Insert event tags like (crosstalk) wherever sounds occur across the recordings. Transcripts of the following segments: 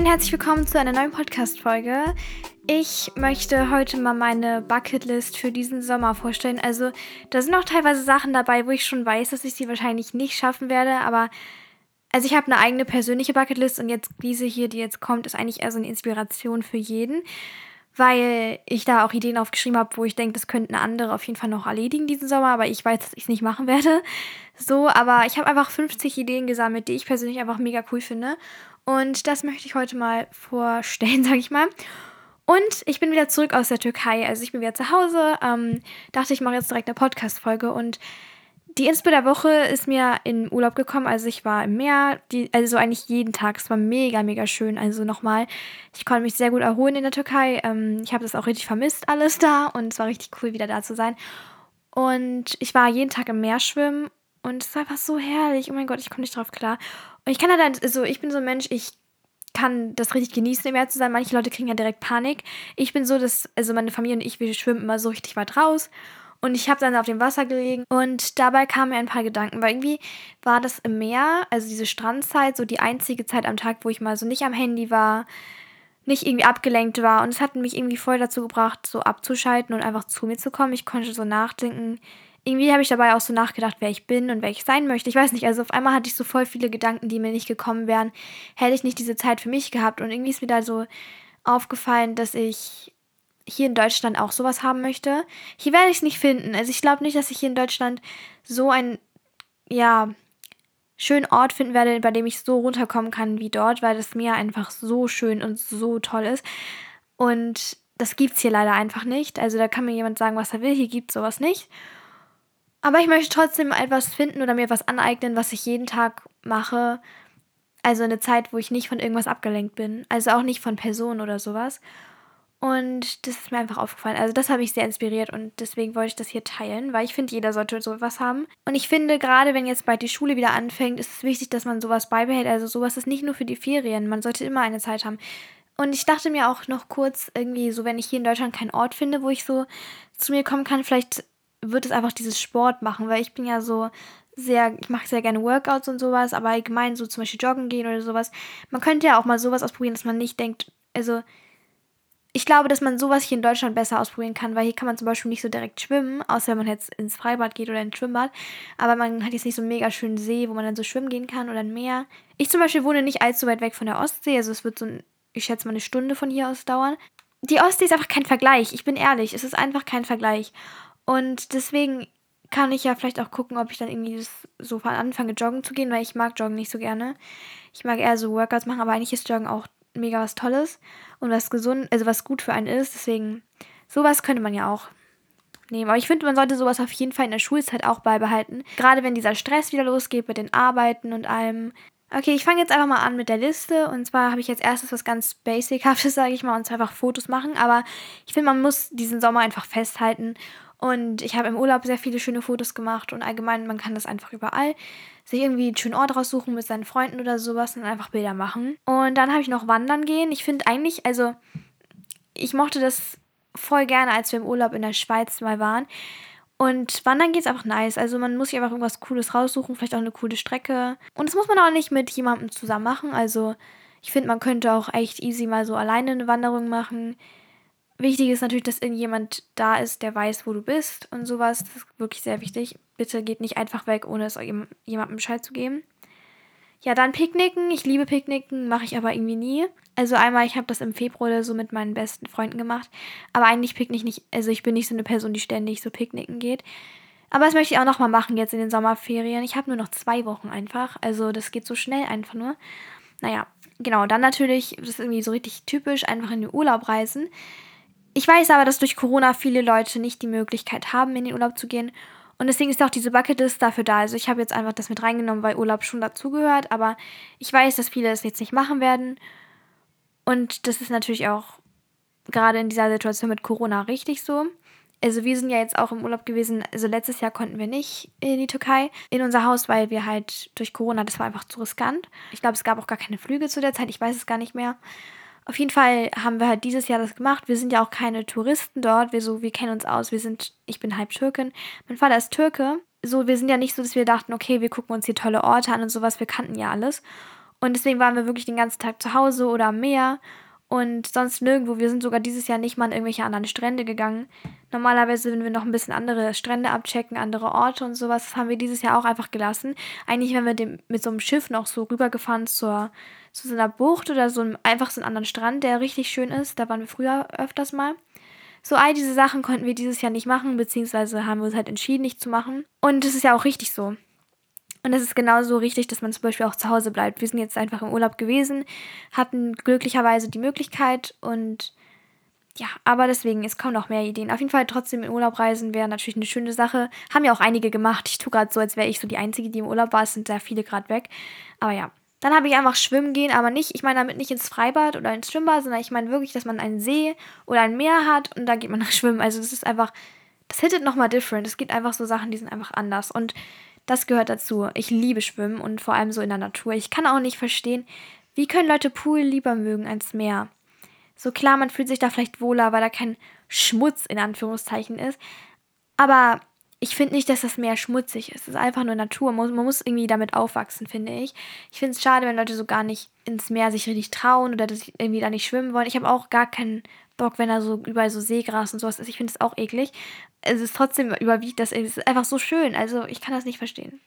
und herzlich willkommen zu einer neuen Podcast-Folge. Ich möchte heute mal meine Bucketlist für diesen Sommer vorstellen. Also, da sind auch teilweise Sachen dabei, wo ich schon weiß, dass ich sie wahrscheinlich nicht schaffen werde, aber also ich habe eine eigene persönliche Bucketlist und jetzt diese hier, die jetzt kommt, ist eigentlich eher so eine Inspiration für jeden, weil ich da auch Ideen aufgeschrieben habe, wo ich denke, das könnten andere auf jeden Fall noch erledigen diesen Sommer, aber ich weiß, dass ich es nicht machen werde. So, aber ich habe einfach 50 Ideen gesammelt, die ich persönlich einfach mega cool finde und das möchte ich heute mal vorstellen, (laughs) sage ich mal. Und ich bin wieder zurück aus der Türkei. Also ich bin wieder zu Hause. Ähm, dachte, ich mache jetzt direkt eine Podcast-Folge. Und die Inspo der Woche ist mir in Urlaub gekommen. Also ich war im Meer, die, also eigentlich jeden Tag. Es war mega, mega schön. Also nochmal, ich konnte mich sehr gut erholen in der Türkei. Ähm, ich habe das auch richtig vermisst, alles da. Und es war richtig cool, wieder da zu sein. Und ich war jeden Tag im Meer schwimmen. Und es war einfach so herrlich. Oh mein Gott, ich komme nicht drauf klar. Und ich kann halt, so, also ich bin so ein Mensch, ich kann das richtig genießen, im Meer zu sein. Manche Leute kriegen ja direkt Panik. Ich bin so, dass, also meine Familie und ich, wir schwimmen immer so richtig weit raus. Und ich habe dann auf dem Wasser gelegen und dabei kamen mir ein paar Gedanken, weil irgendwie war das im Meer, also diese Strandzeit, so die einzige Zeit am Tag, wo ich mal so nicht am Handy war, nicht irgendwie abgelenkt war. Und es hat mich irgendwie voll dazu gebracht, so abzuschalten und einfach zu mir zu kommen. Ich konnte so nachdenken, irgendwie habe ich dabei auch so nachgedacht, wer ich bin und wer ich sein möchte. Ich weiß nicht, also auf einmal hatte ich so voll viele Gedanken, die mir nicht gekommen wären, hätte ich nicht diese Zeit für mich gehabt. Und irgendwie ist mir da so aufgefallen, dass ich hier in Deutschland auch sowas haben möchte. Hier werde ich es nicht finden. Also ich glaube nicht, dass ich hier in Deutschland so einen, ja, schönen Ort finden werde, bei dem ich so runterkommen kann wie dort, weil das Meer einfach so schön und so toll ist. Und das gibt es hier leider einfach nicht. Also da kann mir jemand sagen, was er will. Hier gibt es sowas nicht. Aber ich möchte trotzdem etwas finden oder mir was aneignen, was ich jeden Tag mache. Also eine Zeit, wo ich nicht von irgendwas abgelenkt bin. Also auch nicht von Personen oder sowas. Und das ist mir einfach aufgefallen. Also das habe ich sehr inspiriert und deswegen wollte ich das hier teilen, weil ich finde, jeder sollte sowas haben. Und ich finde, gerade wenn jetzt bald die Schule wieder anfängt, ist es wichtig, dass man sowas beibehält. Also sowas ist nicht nur für die Ferien. Man sollte immer eine Zeit haben. Und ich dachte mir auch noch kurz irgendwie so, wenn ich hier in Deutschland keinen Ort finde, wo ich so zu mir kommen kann, vielleicht wird es einfach dieses Sport machen, weil ich bin ja so sehr, ich mache sehr gerne Workouts und sowas, aber allgemein so zum Beispiel joggen gehen oder sowas. Man könnte ja auch mal sowas ausprobieren, dass man nicht denkt, also ich glaube, dass man sowas hier in Deutschland besser ausprobieren kann, weil hier kann man zum Beispiel nicht so direkt schwimmen, außer wenn man jetzt ins Freibad geht oder ins Schwimmbad. Aber man hat jetzt nicht so einen mega schönen See, wo man dann so schwimmen gehen kann oder ein Meer. Ich zum Beispiel wohne nicht allzu weit weg von der Ostsee, also es wird so, ein, ich schätze mal, eine Stunde von hier aus dauern. Die Ostsee ist einfach kein Vergleich. Ich bin ehrlich, es ist einfach kein Vergleich. Und deswegen kann ich ja vielleicht auch gucken, ob ich dann irgendwie so anfange, joggen zu gehen, weil ich mag Joggen nicht so gerne. Ich mag eher so Workouts machen, aber eigentlich ist Joggen auch mega was Tolles und was gesund, also was gut für einen ist. Deswegen, sowas könnte man ja auch nehmen. Aber ich finde, man sollte sowas auf jeden Fall in der Schulzeit auch beibehalten. Gerade wenn dieser Stress wieder losgeht mit den Arbeiten und allem. Okay, ich fange jetzt einfach mal an mit der Liste. Und zwar habe ich jetzt erstes was ganz Basichaftes, sage ich mal, und zwar einfach Fotos machen. Aber ich finde, man muss diesen Sommer einfach festhalten und ich habe im Urlaub sehr viele schöne Fotos gemacht und allgemein, man kann das einfach überall sich irgendwie einen schönen Ort raussuchen mit seinen Freunden oder sowas und einfach Bilder machen. Und dann habe ich noch Wandern gehen. Ich finde eigentlich, also ich mochte das voll gerne, als wir im Urlaub in der Schweiz mal waren. Und wandern geht es einfach nice. Also man muss sich einfach irgendwas Cooles raussuchen, vielleicht auch eine coole Strecke. Und das muss man auch nicht mit jemandem zusammen machen. Also ich finde, man könnte auch echt easy mal so alleine eine Wanderung machen. Wichtig ist natürlich, dass irgendjemand da ist, der weiß, wo du bist und sowas. Das ist wirklich sehr wichtig. Bitte geht nicht einfach weg, ohne es jemandem Bescheid zu geben. Ja, dann Picknicken. Ich liebe Picknicken, mache ich aber irgendwie nie. Also einmal, ich habe das im Februar oder so mit meinen besten Freunden gemacht. Aber eigentlich picknick nicht, also ich bin nicht so eine Person, die ständig so picknicken geht. Aber das möchte ich auch nochmal machen jetzt in den Sommerferien. Ich habe nur noch zwei Wochen einfach. Also das geht so schnell einfach nur. Naja, genau. Dann natürlich, das ist irgendwie so richtig typisch, einfach in den Urlaub reisen. Ich weiß aber, dass durch Corona viele Leute nicht die Möglichkeit haben, in den Urlaub zu gehen. Und deswegen ist auch diese Bucketlist dafür da. Also ich habe jetzt einfach das mit reingenommen, weil Urlaub schon dazugehört. Aber ich weiß, dass viele es jetzt nicht machen werden. Und das ist natürlich auch gerade in dieser Situation mit Corona richtig so. Also wir sind ja jetzt auch im Urlaub gewesen. Also letztes Jahr konnten wir nicht in die Türkei, in unser Haus, weil wir halt durch Corona, das war einfach zu riskant. Ich glaube, es gab auch gar keine Flüge zu der Zeit. Ich weiß es gar nicht mehr. Auf jeden Fall haben wir halt dieses Jahr das gemacht. Wir sind ja auch keine Touristen dort. Wir so, wir kennen uns aus. Wir sind, ich bin halb Türkin. Mein Vater ist Türke. So, wir sind ja nicht so, dass wir dachten, okay, wir gucken uns hier tolle Orte an und sowas. Wir kannten ja alles. Und deswegen waren wir wirklich den ganzen Tag zu Hause oder am Meer und sonst nirgendwo. Wir sind sogar dieses Jahr nicht mal an irgendwelche anderen Strände gegangen. Normalerweise sind wir noch ein bisschen andere Strände abchecken, andere Orte und sowas. Das haben wir dieses Jahr auch einfach gelassen. Eigentlich wären wir mit so einem Schiff noch so rübergefahren zur, zu so einer Bucht oder so einem, einfach so einen anderen Strand, der richtig schön ist. Da waren wir früher öfters mal. So all diese Sachen konnten wir dieses Jahr nicht machen, beziehungsweise haben wir uns halt entschieden, nicht zu machen. Und das ist ja auch richtig so. Und es ist genauso richtig, dass man zum Beispiel auch zu Hause bleibt. Wir sind jetzt einfach im Urlaub gewesen, hatten glücklicherweise die Möglichkeit und ja, aber deswegen, es kommen noch mehr Ideen. Auf jeden Fall trotzdem in Urlaub reisen wäre natürlich eine schöne Sache. Haben ja auch einige gemacht. Ich tue gerade so, als wäre ich so die Einzige, die im Urlaub war. Es sind sehr viele gerade weg. Aber ja. Dann habe ich einfach schwimmen gehen, aber nicht, ich meine damit nicht ins Freibad oder ins Schwimmbad, sondern ich meine wirklich, dass man einen See oder ein Meer hat und da geht man (laughs) nach schwimmen. Also das ist einfach, das hittet nochmal different. Es gibt einfach so Sachen, die sind einfach anders. Und das gehört dazu. Ich liebe Schwimmen und vor allem so in der Natur. Ich kann auch nicht verstehen, wie können Leute Pool lieber mögen als Meer. So klar, man fühlt sich da vielleicht wohler, weil da kein Schmutz in Anführungszeichen ist. Aber ich finde nicht, dass das Meer schmutzig ist. Es ist einfach nur Natur. Man muss, irgendwie damit aufwachsen, finde ich. Ich finde es schade, wenn Leute so gar nicht ins Meer sich richtig trauen oder dass irgendwie da nicht schwimmen wollen. Ich habe auch gar keinen Bock, wenn da so überall so Seegras und sowas ist. Ich finde es auch eklig. Es ist trotzdem überwiegt das. Es ist einfach so schön. Also ich kann das nicht verstehen.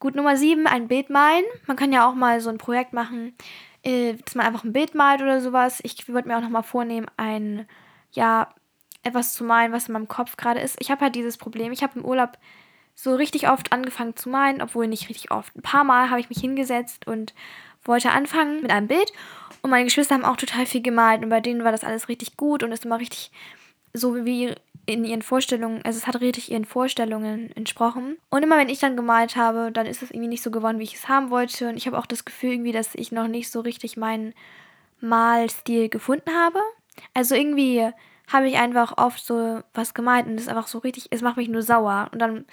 Gut, Nummer 7, ein Bild malen. Man kann ja auch mal so ein Projekt machen, äh, dass man einfach ein Bild malt oder sowas. Ich würde mir auch nochmal vornehmen, ein, ja, etwas zu malen, was in meinem Kopf gerade ist. Ich habe halt dieses Problem. Ich habe im Urlaub so richtig oft angefangen zu malen, obwohl nicht richtig oft. Ein paar Mal habe ich mich hingesetzt und wollte anfangen mit einem Bild. Und meine Geschwister haben auch total viel gemalt und bei denen war das alles richtig gut und ist immer richtig so wie in ihren Vorstellungen, also es hat richtig ihren Vorstellungen entsprochen. Und immer wenn ich dann gemalt habe, dann ist es irgendwie nicht so geworden, wie ich es haben wollte. Und ich habe auch das Gefühl irgendwie, dass ich noch nicht so richtig meinen Malstil gefunden habe. Also irgendwie habe ich einfach oft so was gemalt und es ist einfach so richtig, es macht mich nur sauer. Und dann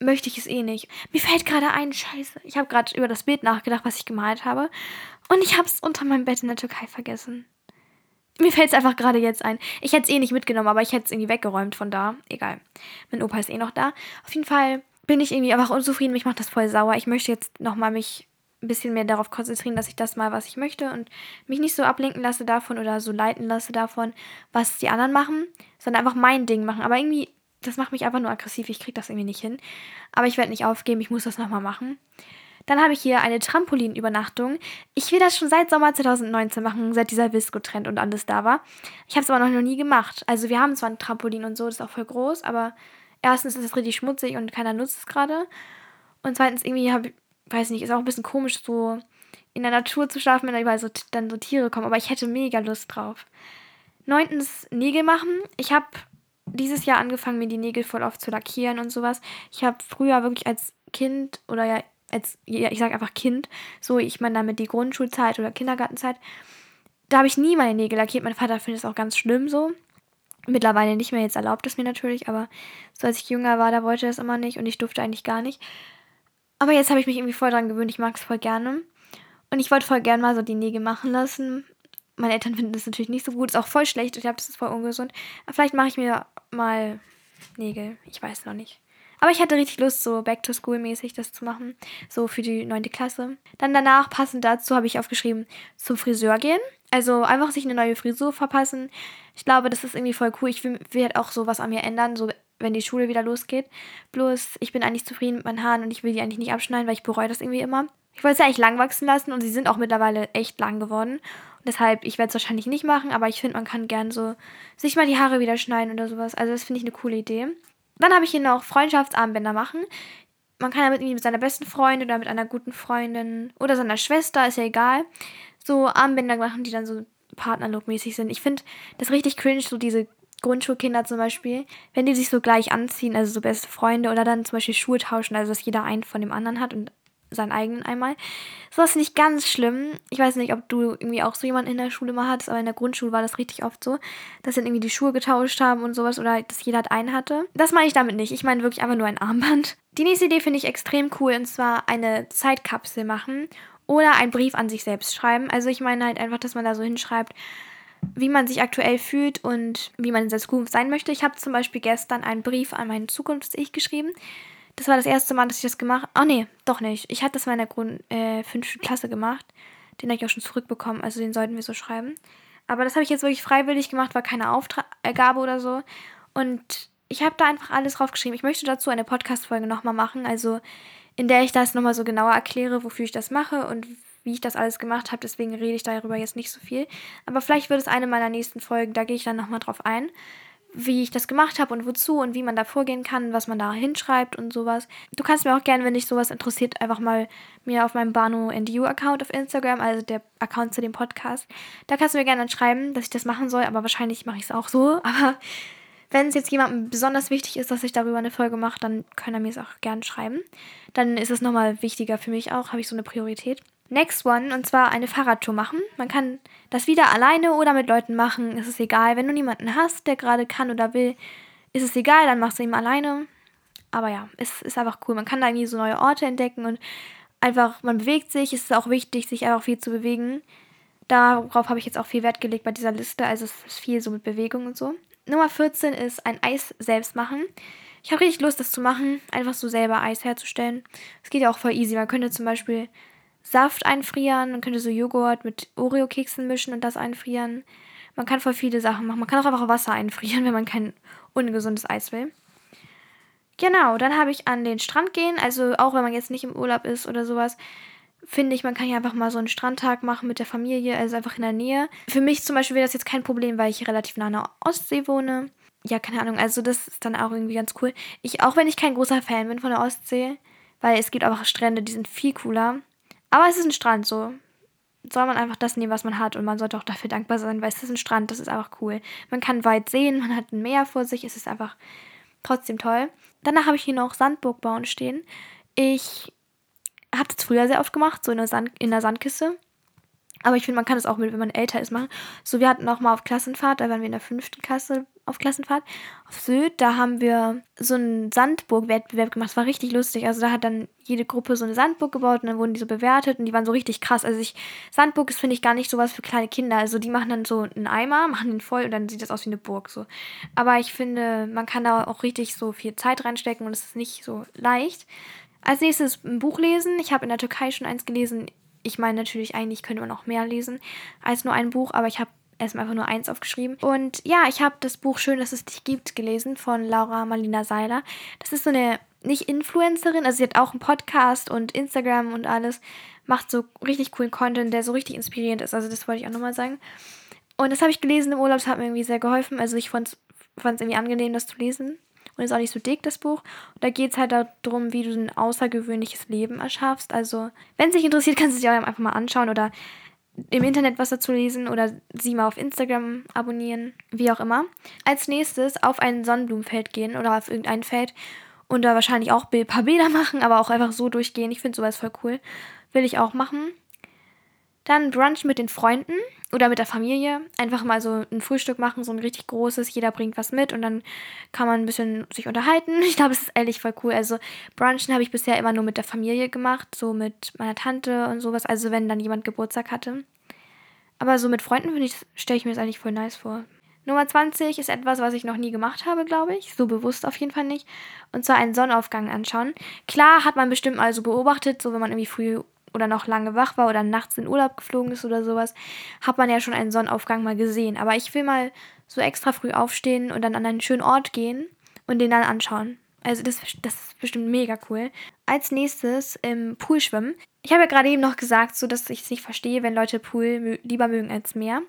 möchte ich es eh nicht. Mir fällt gerade ein, scheiße. Ich habe gerade über das Bild nachgedacht, was ich gemalt habe. Und ich habe es unter meinem Bett in der Türkei vergessen. Mir fällt es einfach gerade jetzt ein. Ich hätte es eh nicht mitgenommen, aber ich hätte es irgendwie weggeräumt von da. Egal. Mein Opa ist eh noch da. Auf jeden Fall bin ich irgendwie einfach unzufrieden. Mich macht das voll sauer. Ich möchte jetzt nochmal mich ein bisschen mehr darauf konzentrieren, dass ich das mal, was ich möchte und mich nicht so ablenken lasse davon oder so leiten lasse davon, was die anderen machen, sondern einfach mein Ding machen. Aber irgendwie das macht mich einfach nur aggressiv. Ich kriege das irgendwie nicht hin. Aber ich werde nicht aufgeben. Ich muss das nochmal machen. Dann habe ich hier eine Trampolinübernachtung. Ich will das schon seit Sommer 2019 machen, seit dieser Visco-Trend und alles da war. Ich habe es aber noch nie gemacht. Also wir haben zwar ein Trampolin und so, das ist auch voll groß, aber erstens ist es richtig schmutzig und keiner nutzt es gerade. Und zweitens irgendwie habe ich, weiß nicht, ist auch ein bisschen komisch, so in der Natur zu schlafen, wenn da überall so, dann so Tiere kommen. Aber ich hätte mega Lust drauf. Neuntens Nägel machen. Ich habe dieses Jahr angefangen, mir die Nägel voll oft zu lackieren und sowas. Ich habe früher wirklich als Kind oder ja, als, ja, ich sage einfach Kind, so, ich meine damit die Grundschulzeit oder Kindergartenzeit, da habe ich nie meine Nägel lackiert. Mein Vater findet es auch ganz schlimm so. Mittlerweile nicht mehr, jetzt erlaubt es mir natürlich, aber so als ich jünger war, da wollte er es immer nicht und ich durfte eigentlich gar nicht. Aber jetzt habe ich mich irgendwie voll dran gewöhnt, ich mag es voll gerne. Und ich wollte voll gerne mal so die Nägel machen lassen meine Eltern finden das natürlich nicht so gut. Ist auch voll schlecht. Ich glaube, das ist voll ungesund. Aber vielleicht mache ich mir mal Nägel. Ich weiß noch nicht. Aber ich hatte richtig Lust, so Back-to-School-mäßig das zu machen. So für die 9. Klasse. Dann danach, passend dazu, habe ich aufgeschrieben, zum Friseur gehen. Also einfach sich eine neue Frisur verpassen. Ich glaube, das ist irgendwie voll cool. Ich will, will halt auch sowas an mir ändern, so wenn die Schule wieder losgeht. Bloß, ich bin eigentlich zufrieden mit meinen Haaren und ich will die eigentlich nicht abschneiden, weil ich bereue das irgendwie immer. Ich wollte sie eigentlich lang wachsen lassen und sie sind auch mittlerweile echt lang geworden. Deshalb, ich werde es wahrscheinlich nicht machen, aber ich finde, man kann gern so sich mal die Haare wieder schneiden oder sowas. Also das finde ich eine coole Idee. Dann habe ich hier noch Freundschaftsarmbänder machen. Man kann damit mit seiner besten Freundin oder mit einer guten Freundin oder seiner Schwester, ist ja egal, so Armbänder machen, die dann so Partnerlook-mäßig sind. Ich finde das richtig cringe, so diese Grundschulkinder zum Beispiel, wenn die sich so gleich anziehen, also so beste Freunde oder dann zum Beispiel Schuhe tauschen, also dass jeder einen von dem anderen hat und seinen eigenen einmal. Sowas finde ich ganz schlimm. Ich weiß nicht, ob du irgendwie auch so jemanden in der Schule mal hattest, aber in der Grundschule war das richtig oft so, dass dann irgendwie die Schuhe getauscht haben und sowas oder dass jeder halt einen hatte. Das meine ich damit nicht. Ich meine wirklich einfach nur ein Armband. Die nächste Idee finde ich extrem cool und zwar eine Zeitkapsel machen oder einen Brief an sich selbst schreiben. Also ich meine halt einfach, dass man da so hinschreibt, wie man sich aktuell fühlt und wie man in der Zukunft sein möchte. Ich habe zum Beispiel gestern einen Brief an meinen Zukunfts-Ich geschrieben Das war das erste Mal, dass ich das gemacht habe. Oh nee, doch nicht. Ich hatte das mal in der Grund, äh, fünften Klasse gemacht. Den habe ich auch schon zurückbekommen, also den sollten wir so schreiben. Aber das habe ich jetzt wirklich freiwillig gemacht, war keine Aufgabe oder so. Und ich habe da einfach alles draufgeschrieben. Ich möchte dazu eine Podcast-Folge nochmal machen, also in der ich das nochmal so genauer erkläre, wofür ich das mache und wie ich das alles gemacht habe. Deswegen rede ich darüber jetzt nicht so viel. Aber vielleicht wird es eine meiner nächsten Folgen, da gehe ich dann nochmal drauf ein wie ich das gemacht habe und wozu und wie man da vorgehen kann, was man da hinschreibt und sowas. Du kannst mir auch gerne, wenn dich sowas interessiert, einfach mal mir auf meinem Bano NDU Account auf Instagram, also der Account zu dem Podcast, da kannst du mir gerne dann schreiben, dass ich das machen soll, aber wahrscheinlich mache ich es auch so. (laughs) Aber wenn es jetzt jemandem besonders wichtig ist, dass ich darüber eine Folge mache, dann kann er mir es auch gerne schreiben. Dann ist es nochmal wichtiger für mich auch, habe ich so eine Priorität. Next One, und zwar eine Fahrradtour machen. Man kann das wieder alleine oder mit Leuten machen. Es ist egal. Wenn du niemanden hast, der gerade kann oder will, ist es egal, dann machst du ihn alleine. Aber ja, es ist einfach cool. Man kann da irgendwie so neue Orte entdecken und einfach, man bewegt sich. Es ist auch wichtig, sich einfach viel zu bewegen. Darauf habe ich jetzt auch viel Wert gelegt bei dieser Liste. Also es ist viel so mit Bewegung und so. Nummer 14 ist ein Eis selbst machen. Ich habe richtig Lust, das zu machen, einfach so selber Eis herzustellen. Es geht ja auch voll easy. Man könnte zum Beispiel Saft einfrieren, man könnte so Joghurt mit Oreo-Keksen mischen und das einfrieren. Man kann voll viele Sachen machen. Man kann auch einfach Wasser einfrieren, (laughs) wenn man kein ungesundes Eis will. Genau, dann habe ich an den Strand gehen. Also auch wenn man jetzt nicht im Urlaub ist oder sowas, finde ich, man kann ja einfach mal so einen Strandtag machen mit der Familie, also einfach in der Nähe. Für mich zum Beispiel wäre das jetzt kein Problem, weil ich relativ nah an der Ostsee wohne. Ja, keine Ahnung, also das ist dann auch irgendwie ganz cool. Ich, auch wenn ich kein großer Fan bin von der Ostsee, weil es gibt einfach Strände, die sind viel cooler. Aber es ist ein Strand, so. Soll man einfach das nehmen, was man hat und man sollte auch dafür dankbar sein, weil es ist ein Strand, das ist einfach cool. Man kann weit sehen, man hat ein Meer vor sich, es ist einfach trotzdem toll. Danach habe ich hier noch Sandburg bauen stehen. Ich habe das früher sehr oft gemacht, so in der, Sand, in der Sandkiste. Aber ich finde, man kann es auch mit, wenn man älter ist, machen. So, wir hatten auch mal auf Klassenfahrt, da waren wir in der fünften Klasse auf Klassenfahrt auf Sylt. Da haben wir so einen Sandburg-Wettbewerb gemacht. Das war richtig lustig. Also da hat dann jede Gruppe so eine Sandburg gebaut und dann wurden die so bewertet und die waren so richtig krass. Also ich, Sandburg ist, finde ich, gar nicht sowas für kleine Kinder. Also die machen dann so einen Eimer, machen den voll und dann sieht das aus wie eine Burg so. Aber ich finde, man kann da auch richtig so viel Zeit reinstecken und es ist nicht so leicht. Als nächstes ein Buch lesen. Ich habe in der Türkei schon eins gelesen. Ich meine natürlich, eigentlich könnte man auch mehr lesen als nur ein Buch, aber ich habe erstmal einfach nur eins aufgeschrieben. Und ja, ich habe das Buch Schön, dass es dich gibt gelesen von Laura Marlina Seiler. Das ist so eine, nicht Influencerin, also sie hat auch einen Podcast und Instagram und alles, macht so richtig coolen Content, der so richtig inspirierend ist. Also das wollte ich auch nochmal sagen. Und das habe ich gelesen im Urlaub, das hat mir irgendwie sehr geholfen. Also ich fand es irgendwie angenehm, das zu lesen. Und ist auch nicht so dick, das Buch. Und da geht es halt darum, wie du ein außergewöhnliches Leben erschaffst. Also, wenn es dich interessiert, kannst du es dir auch einfach mal anschauen oder im Internet was dazu lesen oder sie mal auf Instagram abonnieren, wie auch immer. Als nächstes auf ein Sonnenblumenfeld gehen oder auf irgendein Feld und da wahrscheinlich auch ein paar Bilder (laughs) machen, aber auch einfach so durchgehen. Ich finde sowas voll cool. Will ich auch machen. Dann Brunch mit den Freunden oder mit der Familie. Einfach mal so ein Frühstück machen, so ein richtig großes. Jeder bringt was mit und dann kann man ein bisschen sich unterhalten. (laughs) Ich glaube, es ist ehrlich voll cool. Also Brunchen habe ich bisher immer nur mit der Familie gemacht, so mit meiner Tante und sowas. Also wenn dann jemand Geburtstag hatte. Aber so mit Freunden finde ich, stelle ich mir das eigentlich voll nice vor. Nummer 20 ist etwas, was ich noch nie gemacht habe, glaube ich. So bewusst auf jeden Fall nicht. Und zwar einen Sonnenaufgang anschauen. Klar hat man bestimmt mal so beobachtet, so wenn man irgendwie früh oder noch lange wach war oder nachts in Urlaub geflogen ist oder sowas, hat man ja schon einen Sonnenaufgang mal gesehen. Aber ich will mal so extra früh aufstehen und dann an einen schönen Ort gehen und den dann anschauen. Also das, das ist bestimmt mega cool. Als nächstes im Pool schwimmen. Ich habe ja gerade eben noch gesagt, so dass ich es nicht verstehe, wenn Leute Pool mö lieber mögen als Meer.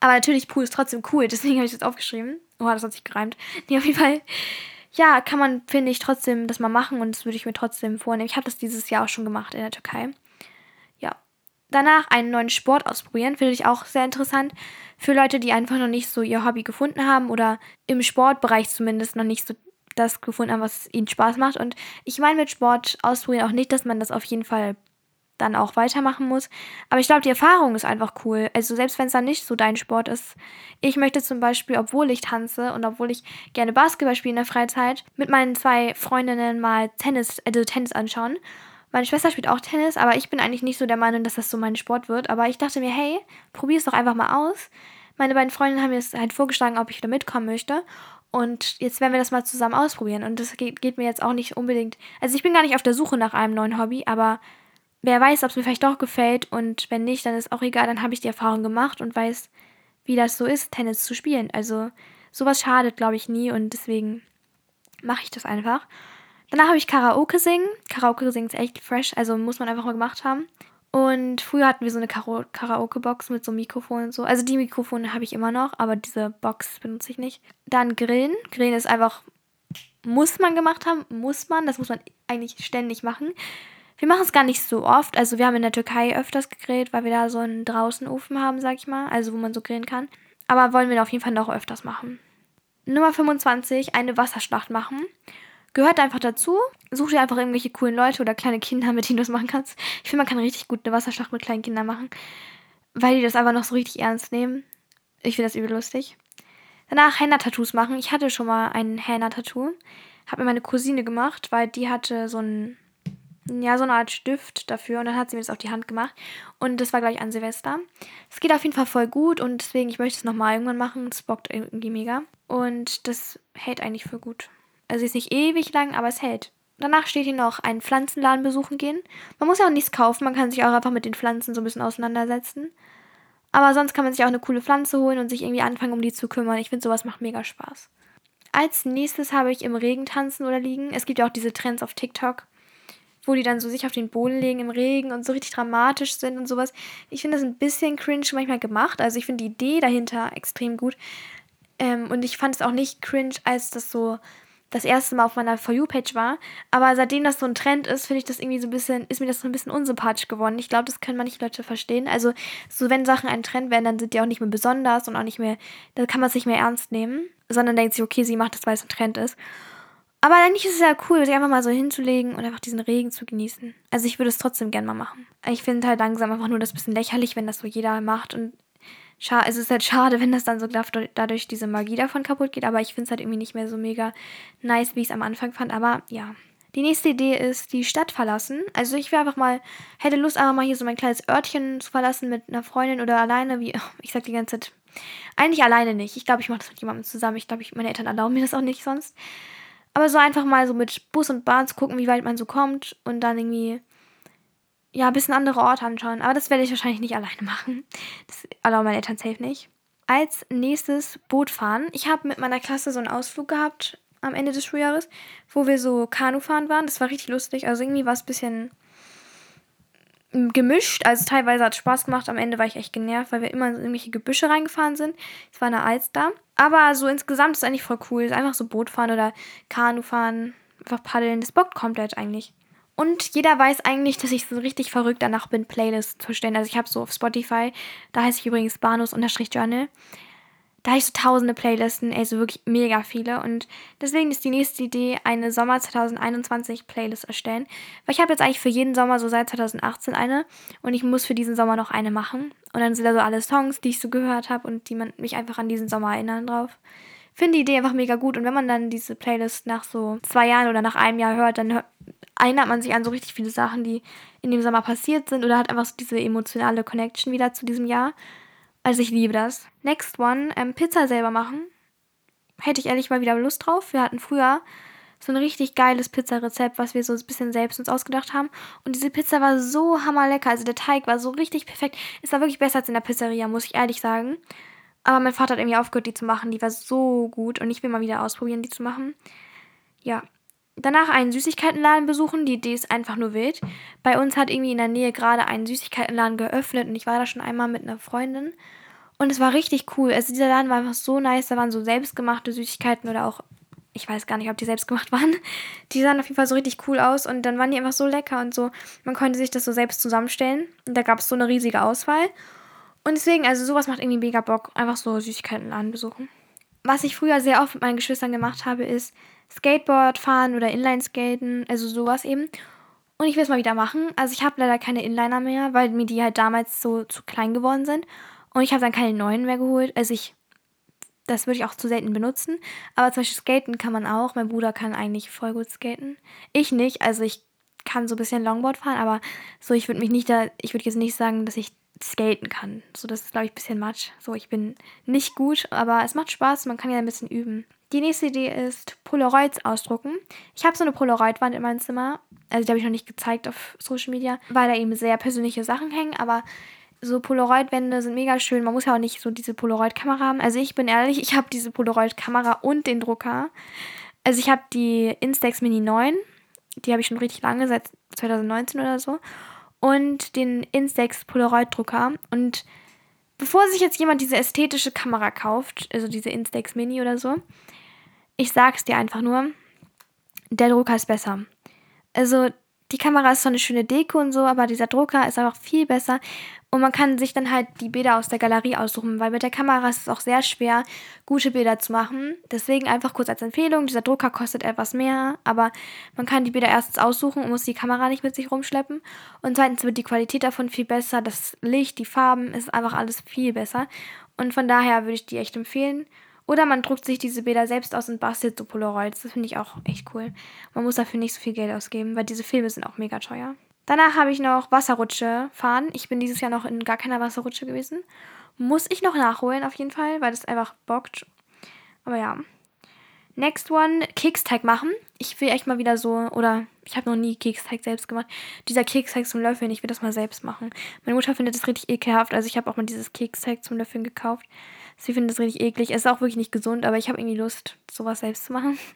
Aber natürlich, Pool ist trotzdem cool, deswegen habe ich das aufgeschrieben. Oh, das hat sich gereimt. (laughs) Nee, auf jeden Fall. Ja, kann man, finde ich, trotzdem das mal machen und das würde ich mir trotzdem vornehmen. Ich habe das dieses Jahr auch schon gemacht in der Türkei danach einen neuen Sport ausprobieren, finde ich auch sehr interessant. Für Leute, die einfach noch nicht so ihr Hobby gefunden haben oder im Sportbereich zumindest noch nicht so das gefunden haben, was ihnen Spaß macht. Und ich meine mit Sport ausprobieren auch nicht, dass man das auf jeden Fall dann auch weitermachen muss. Aber ich glaube, die Erfahrung ist einfach cool. Also selbst wenn es dann nicht so dein Sport ist. Ich möchte zum Beispiel, obwohl ich tanze und obwohl ich gerne Basketball spiele in der Freizeit, mit meinen zwei Freundinnen mal Tennis, also Tennis anschauen. Meine Schwester spielt auch Tennis, aber ich bin eigentlich nicht so der Meinung, dass das so mein Sport wird. Aber ich dachte mir, hey, probier es doch einfach mal aus. Meine beiden Freundinnen haben mir es halt vorgeschlagen, ob ich da mitkommen möchte. Und jetzt werden wir das mal zusammen ausprobieren. Und das geht, geht, mir jetzt auch nicht unbedingt. Also ich bin gar nicht auf der Suche nach einem neuen Hobby, aber wer weiß, ob es mir vielleicht doch gefällt. Und wenn nicht, dann ist auch egal. Dann habe ich die Erfahrung gemacht und weiß, wie das so ist, Tennis zu spielen. Also sowas schadet, glaube ich, nie. Und deswegen mache ich das einfach. Danach habe ich Karaoke singen. Karaoke singen ist echt fresh, also muss man einfach mal gemacht haben. Und früher hatten wir so eine Kara Karaoke-Box mit so Mikrofon und so. Also die Mikrofone habe ich immer noch, aber diese Box benutze ich nicht. Dann Grillen. Grillen ist einfach, muss man gemacht haben, muss man. Das muss man eigentlich ständig machen. Wir machen es gar nicht so oft. Also wir haben in der Türkei öfters gegrillt, weil wir da so einen Draußenofen haben, sag ich mal. Also wo man so grillen kann. Aber wollen wir auf jeden Fall noch öfters machen. Nummer 25, eine Wasserschlacht machen. Gehört einfach dazu. Such dir einfach irgendwelche coolen Leute oder kleine Kinder, mit denen du das machen kannst. Ich finde, man kann richtig gut eine Wasserschlacht mit kleinen Kindern machen, weil die das einfach noch so richtig ernst nehmen. Ich finde das übel lustig. Danach Henna-Tattoos machen. Ich hatte schon mal ein Henna-Tattoo. Hat mir meine Cousine gemacht, weil die hatte so ein, ja, so eine Art Stift dafür und dann hat sie mir das auf die Hand gemacht. Und das war gleich an Silvester. Es geht auf jeden Fall voll gut und deswegen, ich möchte es nochmal irgendwann machen. Es bockt irgendwie mega. Und das hält eigentlich voll gut. Also ist nicht ewig lang, aber es hält. Danach steht hier noch einen Pflanzenladen besuchen gehen. Man muss ja auch nichts kaufen, man kann sich auch einfach mit den Pflanzen so ein bisschen auseinandersetzen. Aber sonst kann man sich auch eine coole Pflanze holen und sich irgendwie anfangen, um die zu kümmern. Ich finde, sowas macht mega Spaß. Als nächstes habe ich im Regen tanzen oder liegen. Es gibt ja auch diese Trends auf TikTok, wo die dann so sich auf den Boden legen im Regen und so richtig dramatisch sind und sowas. Ich finde das ein bisschen cringe manchmal gemacht. Also ich finde die Idee dahinter extrem gut. Ähm, und ich fand es auch nicht cringe, als das so das erste Mal auf meiner For You-Page war. Aber seitdem das so ein Trend ist, finde ich das irgendwie so ein bisschen, ist mir das so ein bisschen unsympathisch geworden. Ich glaube, das können manche Leute verstehen. Also, so wenn Sachen ein Trend werden, dann sind die auch nicht mehr besonders und auch nicht mehr, da kann man es nicht mehr ernst nehmen, sondern denkt sich, okay, sie macht das, weil es ein Trend ist. Aber eigentlich ist es ja cool, sich einfach mal so hinzulegen und einfach diesen Regen zu genießen. Also ich würde es trotzdem gerne mal machen. Ich finde halt langsam einfach nur das bisschen lächerlich, wenn das so jeder macht und schade, es ist halt schade, wenn das dann so dadurch diese Magie davon kaputt geht, aber ich finde es halt irgendwie nicht mehr so mega nice, wie ich es am Anfang fand. Aber ja. Die nächste Idee ist die Stadt verlassen. Also ich wäre einfach mal, hätte Lust, einfach mal hier so mein kleines Örtchen zu verlassen mit einer Freundin oder alleine, wie, (laughs) ich sag die ganze Zeit, eigentlich alleine nicht. Ich glaube, ich mache das mit jemandem zusammen. Ich glaube, meine Eltern erlauben mir das auch nicht sonst. Aber so einfach mal so mit Bus und Bahn zu gucken, wie weit man so kommt und dann irgendwie ja, ein bisschen andere Orte anschauen. Aber das werde ich wahrscheinlich nicht alleine machen. Das erlauben meine Eltern safe nicht. Als nächstes Boot fahren. Ich habe mit meiner Klasse so einen Ausflug gehabt am Ende des Schuljahres, wo wir so Kanu fahren waren. Das war richtig lustig. Also irgendwie war es ein bisschen gemischt. Also teilweise hat es Spaß gemacht. Am Ende war ich echt genervt, weil wir immer in irgendwelche Gebüsche reingefahren sind. Es war eine Alster. Aber so insgesamt ist es eigentlich voll cool. Einfach so Boot fahren oder Kanu fahren, einfach paddeln. Das bockt komplett eigentlich. Und jeder weiß eigentlich, dass ich so richtig verrückt danach bin, Playlists zu stellen. Also ich habe so auf Spotify, da heiße ich übrigens Banus-Journal. Da habe ich so tausende Playlisten, also wirklich mega viele. Und deswegen ist die nächste Idee, eine Sommer 2021 Playlist erstellen. Weil ich habe jetzt eigentlich für jeden Sommer so seit 2018 eine. Und ich muss für diesen Sommer noch eine machen. Und dann sind da so alle Songs, die ich so gehört habe und die man mich einfach an diesen Sommer erinnern drauf. Finde die Idee einfach mega gut. Und wenn man dann diese Playlist nach so zwei Jahren oder nach einem Jahr hört, dann erinnert man sich an so richtig viele Sachen, die in dem Sommer passiert sind oder hat einfach so diese emotionale Connection wieder zu diesem Jahr. Also ich liebe das. Next one, ähm, Pizza selber machen. Hätte ich ehrlich mal wieder Lust drauf. Wir hatten früher so ein richtig geiles Pizzarezept, was wir so ein bisschen selbst uns ausgedacht haben. Und diese Pizza war so hammerlecker. Also der Teig war so richtig perfekt. Es war wirklich besser als in der Pizzeria, muss ich ehrlich sagen. Aber mein Vater hat irgendwie aufgehört, die zu machen. Die war so gut und ich will mal wieder ausprobieren, die zu machen. Ja, danach einen Süßigkeitenladen besuchen. Die Idee ist einfach nur wild. Bei uns hat irgendwie in der Nähe gerade ein Süßigkeitenladen geöffnet und ich war da schon einmal mit einer Freundin. Und es war richtig cool. Also dieser Laden war einfach so nice. Da waren so selbstgemachte Süßigkeiten oder auch, ich weiß gar nicht, ob die selbstgemacht (laughs) waren. Die sahen auf jeden Fall so richtig cool aus und dann waren die einfach so lecker und so. Man konnte sich das so selbst zusammenstellen. Und da gab es so eine riesige Auswahl. Und deswegen, also sowas macht irgendwie mega Bock. Einfach so Süßigkeitenladen besuchen. Was ich früher sehr oft mit meinen Geschwistern gemacht habe, ist Skateboard fahren oder Inline-Skaten, also sowas eben. Und ich will es mal wieder machen. Also ich habe leider keine Inliner mehr, weil mir die halt damals so zu klein geworden sind. Und ich habe dann keine neuen mehr geholt. Also ich, das würde ich auch zu selten benutzen. Aber zum Beispiel Skaten kann man auch. Mein Bruder kann eigentlich voll gut skaten. Ich nicht. Also ich kann so ein bisschen Longboard fahren, aber so, ich würde mich nicht da, ich würde jetzt nicht sagen, dass ich skaten kann. So, das ist, glaube ich, ein bisschen Matsch. So, ich bin nicht gut, aber es macht Spaß, man kann ja ein bisschen üben. Die nächste Idee ist Polaroids ausdrucken. Ich habe so eine Polaroid-Wand in meinem Zimmer. Also die habe ich noch nicht gezeigt auf Social Media, weil da eben sehr persönliche Sachen hängen. Aber so Polaroid-Wände sind mega schön. Man muss ja auch nicht so diese Polaroid-Kamera haben. Also ich bin ehrlich, ich habe diese Polaroid-Kamera und den Drucker. Also ich habe die Instax Mini 9. Die habe ich schon richtig lange, seit 2019 oder so. Und den Instax Polaroid-Drucker. Und bevor sich jetzt jemand diese ästhetische Kamera kauft, also diese Instax Mini oder so, ich sag's dir einfach nur, der Drucker ist besser. Also die Kamera ist so eine schöne Deko und so, aber dieser Drucker ist einfach viel besser. Und man kann sich dann halt die Bilder aus der Galerie aussuchen, weil mit der Kamera ist es auch sehr schwer, gute Bilder zu machen. Deswegen einfach kurz als Empfehlung, dieser Drucker kostet etwas mehr, aber man kann die Bilder erstens aussuchen und muss die Kamera nicht mit sich rumschleppen. Und zweitens wird die Qualität davon viel besser, das Licht, die Farben, ist einfach alles viel besser. Und von daher würde ich die echt empfehlen. Oder man druckt sich diese Bilder selbst aus und bastelt so Polaroids. Das finde ich auch echt cool. Man muss dafür nicht so viel Geld ausgeben, weil diese Filme sind auch mega teuer. Danach habe ich noch Wasserrutsche fahren. Ich bin dieses Jahr noch in gar keiner Wasserrutsche gewesen. Muss ich noch nachholen auf jeden Fall, weil das einfach bockt. Aber ja. Next one, Keksteig machen. Ich will echt mal wieder so, oder ich habe noch nie Keksteig selbst gemacht. Dieser Keksteig zum Löffeln, ich will das mal selbst machen. Meine Mutter findet das richtig ekelhaft, also ich habe auch mal dieses Keksteig zum Löffeln gekauft. Sie findet das richtig eklig. Es ist auch wirklich nicht gesund, aber ich habe irgendwie Lust, sowas selbst zu machen. (laughs)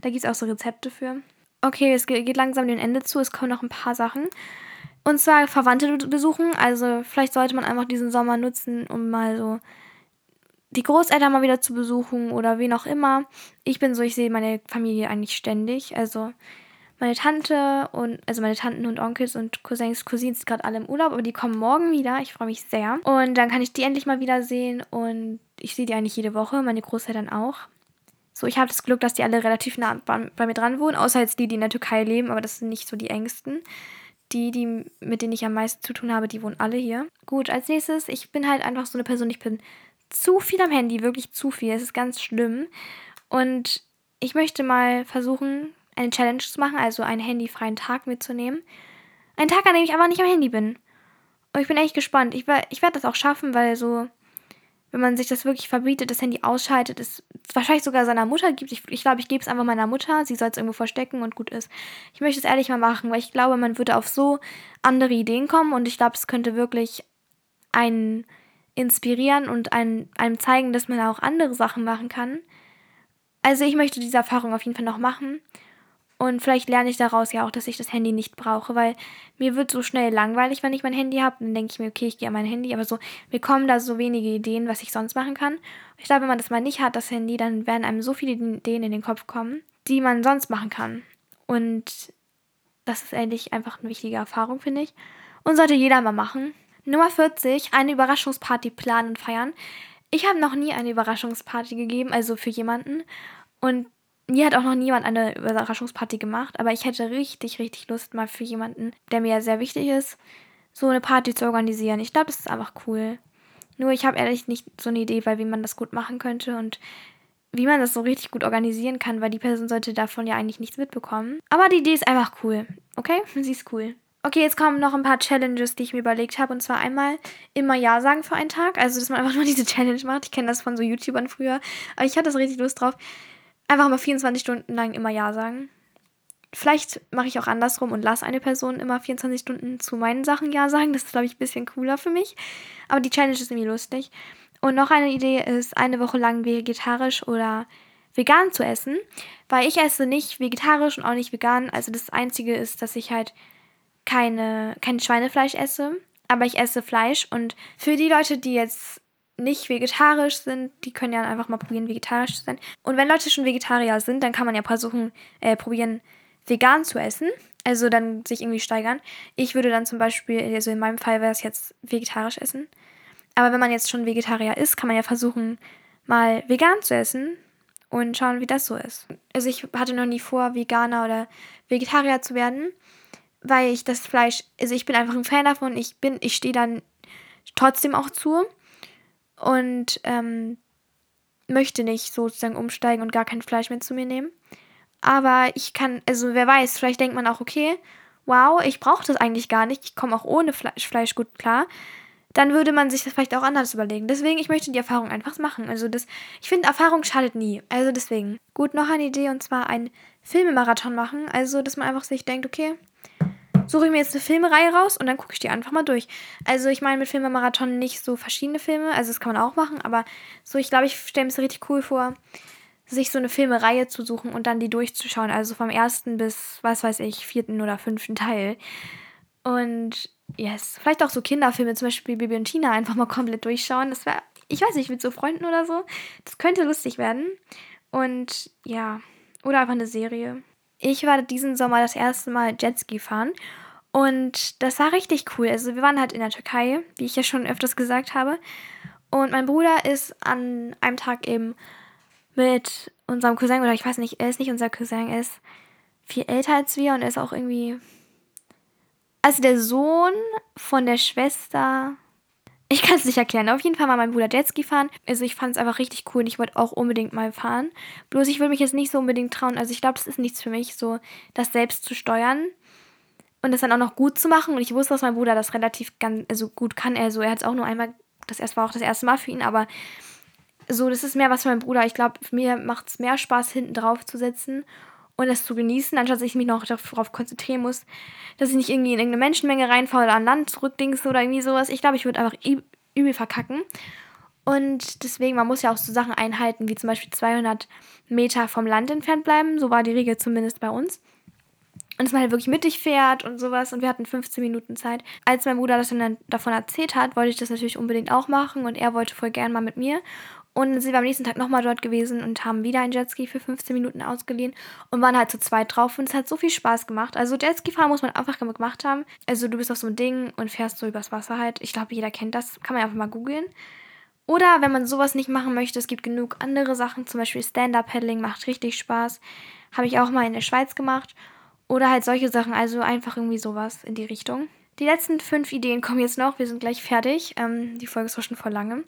Da gibt es auch so Rezepte für. Okay, es geht langsam dem Ende zu. Es kommen noch ein paar Sachen. Und zwar Verwandte besuchen. Also vielleicht sollte man einfach diesen Sommer nutzen, um mal so die Großeltern mal wieder zu besuchen oder wen auch immer. Ich bin so, ich sehe meine Familie eigentlich ständig. Also meine Tante und, also meine Tanten und Onkels und Cousins, Cousins sind gerade alle im Urlaub, aber die kommen morgen wieder. Ich freue mich sehr. Und dann kann ich die endlich mal wiedersehen und ich sehe die eigentlich jede Woche, meine Großeltern auch. So, ich habe das Glück, dass die alle relativ nah bei mir dran wohnen, außer jetzt die, die in der Türkei leben, aber das sind nicht so die engsten. Die, die, mit denen ich am meisten zu tun habe, die wohnen alle hier. Gut, als nächstes, ich bin halt einfach so eine Person, ich bin zu viel am Handy, wirklich zu viel. Es ist ganz schlimm. Und ich möchte mal versuchen, eine Challenge zu machen, also einen handyfreien Tag mitzunehmen. Ein Tag, an dem ich einfach nicht am Handy bin. Und ich bin echt gespannt. Ich, ich werde das auch schaffen, weil so, wenn man sich das wirklich verbietet, das Handy ausschaltet, es wahrscheinlich sogar seiner Mutter gibt. Ich glaube, ich, glaub, ich gebe es einfach meiner Mutter. Sie soll es irgendwo verstecken und gut ist. Ich möchte es ehrlich mal machen, weil ich glaube, man würde auf so andere Ideen kommen und ich glaube, es könnte wirklich einen inspirieren und einen, einem zeigen, dass man auch andere Sachen machen kann. Also ich möchte diese Erfahrung auf jeden Fall noch machen. Und vielleicht lerne ich daraus ja auch, dass ich das Handy nicht brauche, weil mir wird so schnell langweilig, wenn ich mein Handy habe. Dann denke ich mir, okay, ich gehe an mein Handy, aber so, mir kommen da so wenige Ideen, was ich sonst machen kann. Ich glaube, wenn man das mal nicht hat, das Handy, dann werden einem so viele Ideen in den Kopf kommen, die man sonst machen kann. Und das ist ehrlich einfach eine wichtige Erfahrung, finde ich. Und sollte jeder mal machen. Nummer 40, eine Überraschungsparty planen und feiern. Ich habe noch nie eine Überraschungsparty gegeben, also für jemanden. Und mir hat auch noch niemand eine Überraschungsparty gemacht, aber ich hätte richtig, richtig Lust, mal für jemanden, der mir sehr wichtig ist, so eine Party zu organisieren. Ich glaube, das ist einfach cool. Nur ich habe ehrlich nicht so eine Idee, weil wie man das gut machen könnte und wie man das so richtig gut organisieren kann, weil die Person sollte davon ja eigentlich nichts mitbekommen. Aber die Idee ist einfach cool. Okay? (laughs) Sie ist cool. Okay, jetzt kommen noch ein paar Challenges, die ich mir überlegt habe. Und zwar einmal immer Ja sagen für einen Tag. Also, dass man einfach nur diese (laughs) Challenge macht. Ich kenne das von so YouTubern früher. Aber ich hatte das richtig Lust drauf. Einfach mal 24 Stunden lang immer Ja sagen. Vielleicht mache ich auch andersrum und lasse eine Person immer 24 Stunden zu meinen Sachen Ja sagen. Das ist, glaube ich, ein bisschen cooler für mich. Aber die Challenge ist irgendwie lustig. Und noch eine Idee ist, eine Woche lang vegetarisch oder vegan zu essen. Weil ich esse nicht vegetarisch und auch nicht vegan. Also das Einzige ist, dass ich halt keine, kein Schweinefleisch esse. Aber ich esse Fleisch. Und für die Leute, die jetzt nicht vegetarisch sind, die können ja einfach mal probieren, vegetarisch zu sein. Und wenn Leute schon Vegetarier sind, dann kann man ja versuchen, äh, probieren, vegan zu essen. Also dann sich irgendwie steigern. Ich würde dann zum Beispiel, also in meinem Fall wäre es jetzt vegetarisch essen. Aber wenn man jetzt schon Vegetarier ist, kann man ja versuchen, mal vegan zu essen und schauen, wie das so ist. Also ich hatte noch nie vor, Veganer oder Vegetarier zu werden, weil ich das Fleisch, also ich bin einfach ein Fan davon. Ich bin, ich stehe dann trotzdem auch zu und ähm, möchte nicht sozusagen umsteigen und gar kein Fleisch mehr zu mir nehmen. Aber ich kann, also wer weiß, vielleicht denkt man auch, okay, wow, ich brauche das eigentlich gar nicht. Ich komme auch ohne Fleisch, Fleisch gut klar. dann würde man sich das vielleicht auch anders überlegen. Deswegen, ich möchte die Erfahrung einfach machen. Also das, ich finde, Erfahrung schadet nie. Also deswegen. Gut, noch eine Idee und zwar ein Filmemarathon machen. Also, dass man einfach sich denkt, okay, suche ich mir jetzt eine Filmereihe raus und dann gucke ich die einfach mal durch. Also ich meine mit Filmemarathon nicht so verschiedene Filme, also das kann man auch machen, aber so, ich glaube, ich stelle mir es richtig cool vor, sich so eine Filmereihe zu suchen und dann die durchzuschauen. Also vom ersten bis, was weiß ich, vierten oder fünften Teil. Und yes, vielleicht auch so Kinderfilme, zum Beispiel Bibi und Tina, einfach mal komplett durchschauen. Das wäre, ich weiß nicht, mit so Freunden oder so. Das könnte lustig werden. Und ja, oder einfach eine Serie. Ich war diesen Sommer das erste Mal Jetski fahren und das war richtig cool. Also wir waren halt in der Türkei, wie ich ja schon öfters gesagt habe. Und mein Bruder ist an einem Tag eben mit unserem Cousin, oder ich weiß nicht, er ist nicht unser Cousin, er ist viel älter als wir und er ist auch irgendwie. Also der Sohn von der Schwester. Ich kann es nicht erklären. Auf jeden Fall war mein Bruder Jetski fahren. Also ich fand es einfach richtig cool und ich wollte auch unbedingt mal fahren. Bloß ich würde mich jetzt nicht so unbedingt trauen. Also ich glaube, es ist nichts für mich, so das selbst zu steuern und das dann auch noch gut zu machen. Und ich wusste, dass mein Bruder das relativ ganz, also gut kann. Also er hat es auch nur einmal, das erste war auch das erste Mal für ihn, aber so, das ist mehr was für meinen Bruder. Ich glaube, mir macht es mehr Spaß, hinten drauf zu sitzen und das zu genießen, anstatt dass ich mich noch darauf konzentrieren muss, dass ich nicht irgendwie in irgendeine Menschenmenge reinfahre oder an Land zurückdings oder irgendwie sowas. Ich glaube, ich würde einfach übel verkacken. Und deswegen, man muss ja auch so Sachen einhalten, wie zum Beispiel 200 Meter vom Land entfernt bleiben. So war die Regel zumindest bei uns. Und dass man halt wirklich mittig fährt und sowas. Und wir hatten 15 Minuten Zeit. Als mein Bruder das dann davon erzählt hat, wollte ich das natürlich unbedingt auch machen. Und er wollte voll gern mal mit mir. Und dann sind wir am nächsten Tag nochmal dort gewesen und haben wieder ein Jetski für 15 Minuten ausgeliehen und waren halt zu zweit drauf und es hat so viel Spaß gemacht. Also Jetski fahren muss man einfach gemacht haben. Also du bist auf so einem Ding und fährst so übers Wasser halt. Ich glaube, jeder kennt das. Kann man einfach mal googeln. Oder wenn man sowas nicht machen möchte, es gibt genug andere Sachen. Zum Beispiel Stand-Up-Paddling macht richtig Spaß. Habe ich auch mal in der Schweiz gemacht. Oder halt solche Sachen, also einfach irgendwie sowas in die Richtung. Die letzten fünf Ideen kommen jetzt noch, wir sind gleich fertig. Ähm, die Folge ist auch schon voll lange.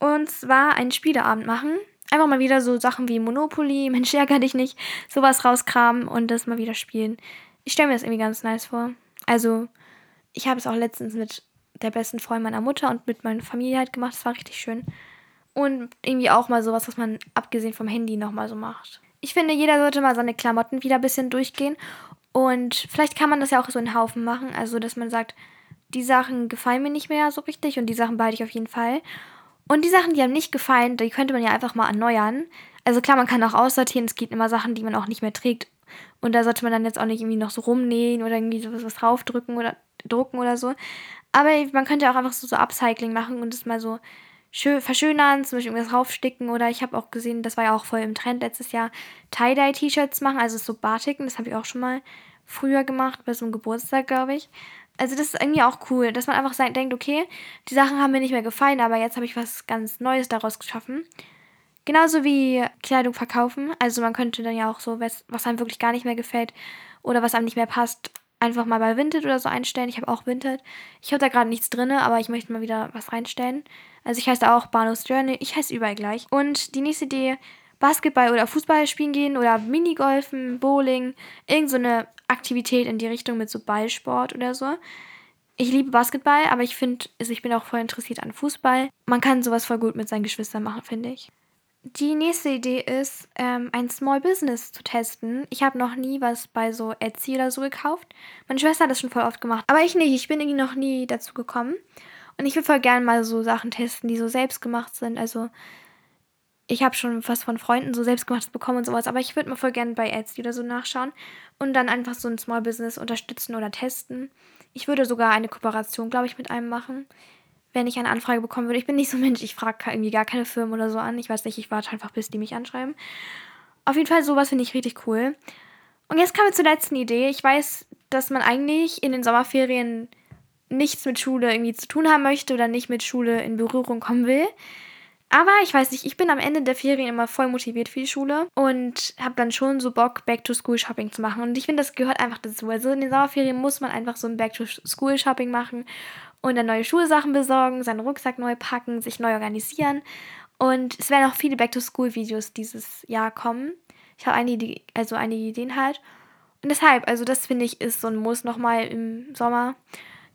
Und zwar einen Spieleabend machen. Einfach mal wieder so Sachen wie Monopoly, (laughs) Mensch, ärger dich nicht, sowas rauskramen und das mal wieder spielen. Ich stelle mir das irgendwie ganz nice vor. Also, ich habe es auch letztens mit der besten Freundin meiner Mutter und mit meiner Familie halt gemacht. Das war richtig schön. Und irgendwie auch mal sowas, was man abgesehen vom Handy nochmal so macht ich finde, jeder sollte mal seine Klamotten wieder ein bisschen durchgehen. Und vielleicht kann man das ja auch so in Haufen machen. Also, dass man sagt, die Sachen gefallen mir nicht mehr so richtig und die Sachen behalte ich auf jeden Fall. Und die Sachen, die einem nicht gefallen, die könnte man ja einfach mal erneuern. Also klar, man kann auch aussortieren. Es gibt immer Sachen, die man auch nicht mehr trägt. Und da sollte man dann jetzt auch nicht irgendwie noch so rumnähen oder irgendwie sowas was draufdrücken oder drucken oder so. Aber man könnte auch einfach so, so Upcycling machen und es mal so schön, verschönern, zum Beispiel irgendwas raufsticken oder ich habe auch gesehen, das war ja auch voll im Trend letztes Jahr, Tie-Dye-T-Shirts machen, also so Batiken, das habe ich auch schon mal früher gemacht, bei so einem Geburtstag, glaube ich. Also das ist irgendwie auch cool, dass man einfach sagt, denkt, okay, die Sachen haben mir nicht mehr gefallen, aber jetzt habe ich was ganz Neues daraus geschaffen. Genauso wie Kleidung verkaufen. Also man könnte dann ja auch so, was, was einem wirklich gar nicht mehr gefällt oder was einem nicht mehr passt, einfach mal bei Vinted oder so einstellen. Ich habe auch Vinted. Ich habe da gerade nichts drin, aber ich möchte mal wieder was reinstellen. Also ich heiße auch Banos Journey. Ich heiße überall gleich. Und die nächste Idee, Basketball oder Fußball spielen gehen oder Minigolfen, Bowling, irgend so Aktivität in die Richtung mit so Ballsport oder so. Ich liebe Basketball, aber ich finde, also ich bin auch voll interessiert an Fußball. Man kann sowas voll gut mit seinen Geschwistern machen, finde ich. Die nächste Idee ist, ähm, ein Small Business zu testen. Ich habe noch nie was bei so Etsy oder so gekauft. Meine Schwester hat das schon voll oft gemacht. Aber ich nicht. Ich bin irgendwie noch nie dazu gekommen. Und ich würde voll gerne mal so Sachen testen, die so selbst gemacht sind. Also, ich habe schon was von Freunden so selbstgemachtes bekommen und sowas. Aber ich würde mal voll gerne bei Etsy oder so nachschauen. Und dann einfach so ein Small Business unterstützen oder testen. Ich würde sogar eine Kooperation, glaube ich, mit einem machen wenn ich eine Anfrage bekommen würde. Ich bin nicht so ein Mensch, ich frage irgendwie gar keine Firmen oder so an. Ich weiß nicht, ich warte einfach, bis die mich anschreiben. Auf jeden Fall, sowas finde ich richtig cool. Und jetzt kommen wir zur letzten Idee. Ich weiß, dass man eigentlich in den Sommerferien nichts mit Schule irgendwie zu tun haben möchte oder nicht mit Schule in Berührung kommen will. Aber ich weiß nicht, ich bin am Ende der Ferien immer voll motiviert für die Schule und habe dann schon so Bock, Back-to-School-Shopping zu machen. Und ich finde, das gehört einfach dazu. Also in den Sommerferien muss man einfach so ein Back-to-School-Shopping machen und dann neue Schulsachen besorgen, seinen Rucksack neu packen, sich neu organisieren. Und es werden auch viele Back-to-School-Videos dieses Jahr kommen. Ich habe einige, also einige Ideen halt. Und deshalb, also das finde ich ist so ein Muss nochmal im Sommer,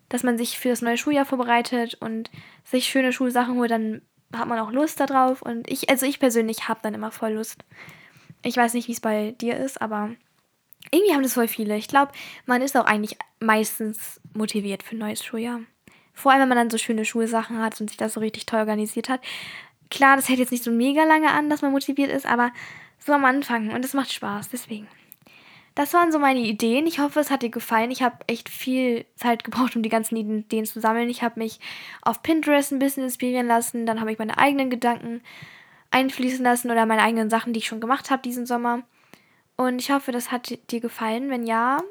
dass man sich für das neue Schuljahr vorbereitet und sich schöne Schulsachen holt, dann hat man auch Lust darauf. Und ich, also ich persönlich habe dann immer voll Lust. Ich weiß nicht, wie es bei dir ist, aber irgendwie haben das voll viele. Ich glaube, man ist auch eigentlich meistens motiviert für ein neues Schuljahr. Vor allem, wenn man dann so schöne Schulsachen hat und sich das so richtig toll organisiert hat. Klar, das hält jetzt nicht so mega lange an, dass man motiviert ist, aber so am Anfang und es macht Spaß, deswegen. Das waren so meine Ideen. Ich hoffe, es hat dir gefallen. Ich habe echt viel Zeit gebraucht, um die ganzen Ideen zu sammeln. Ich habe mich auf Pinterest ein bisschen inspirieren lassen. Dann habe ich meine eigenen Gedanken einfließen lassen oder meine eigenen Sachen, die ich schon gemacht habe diesen Sommer. Und ich hoffe, das hat dir gefallen. Wenn ja,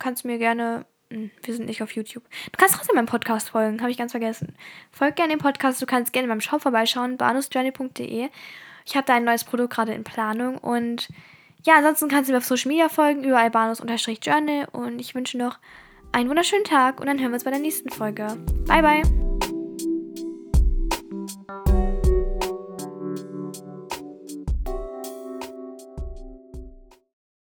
kannst du mir gerne. Hm, wir sind nicht auf YouTube. Du kannst trotzdem meinem Podcast folgen, habe ich ganz vergessen. Folg gerne dem Podcast. Du kannst gerne beim Shop vorbeischauen, banusjourney.de. Ich habe da ein neues Produkt gerade in Planung und ja, ansonsten kannst du mir auf Social Media folgen, überall banus-journal und ich wünsche noch einen wunderschönen Tag und dann hören wir uns bei der nächsten Folge. Bye, bye!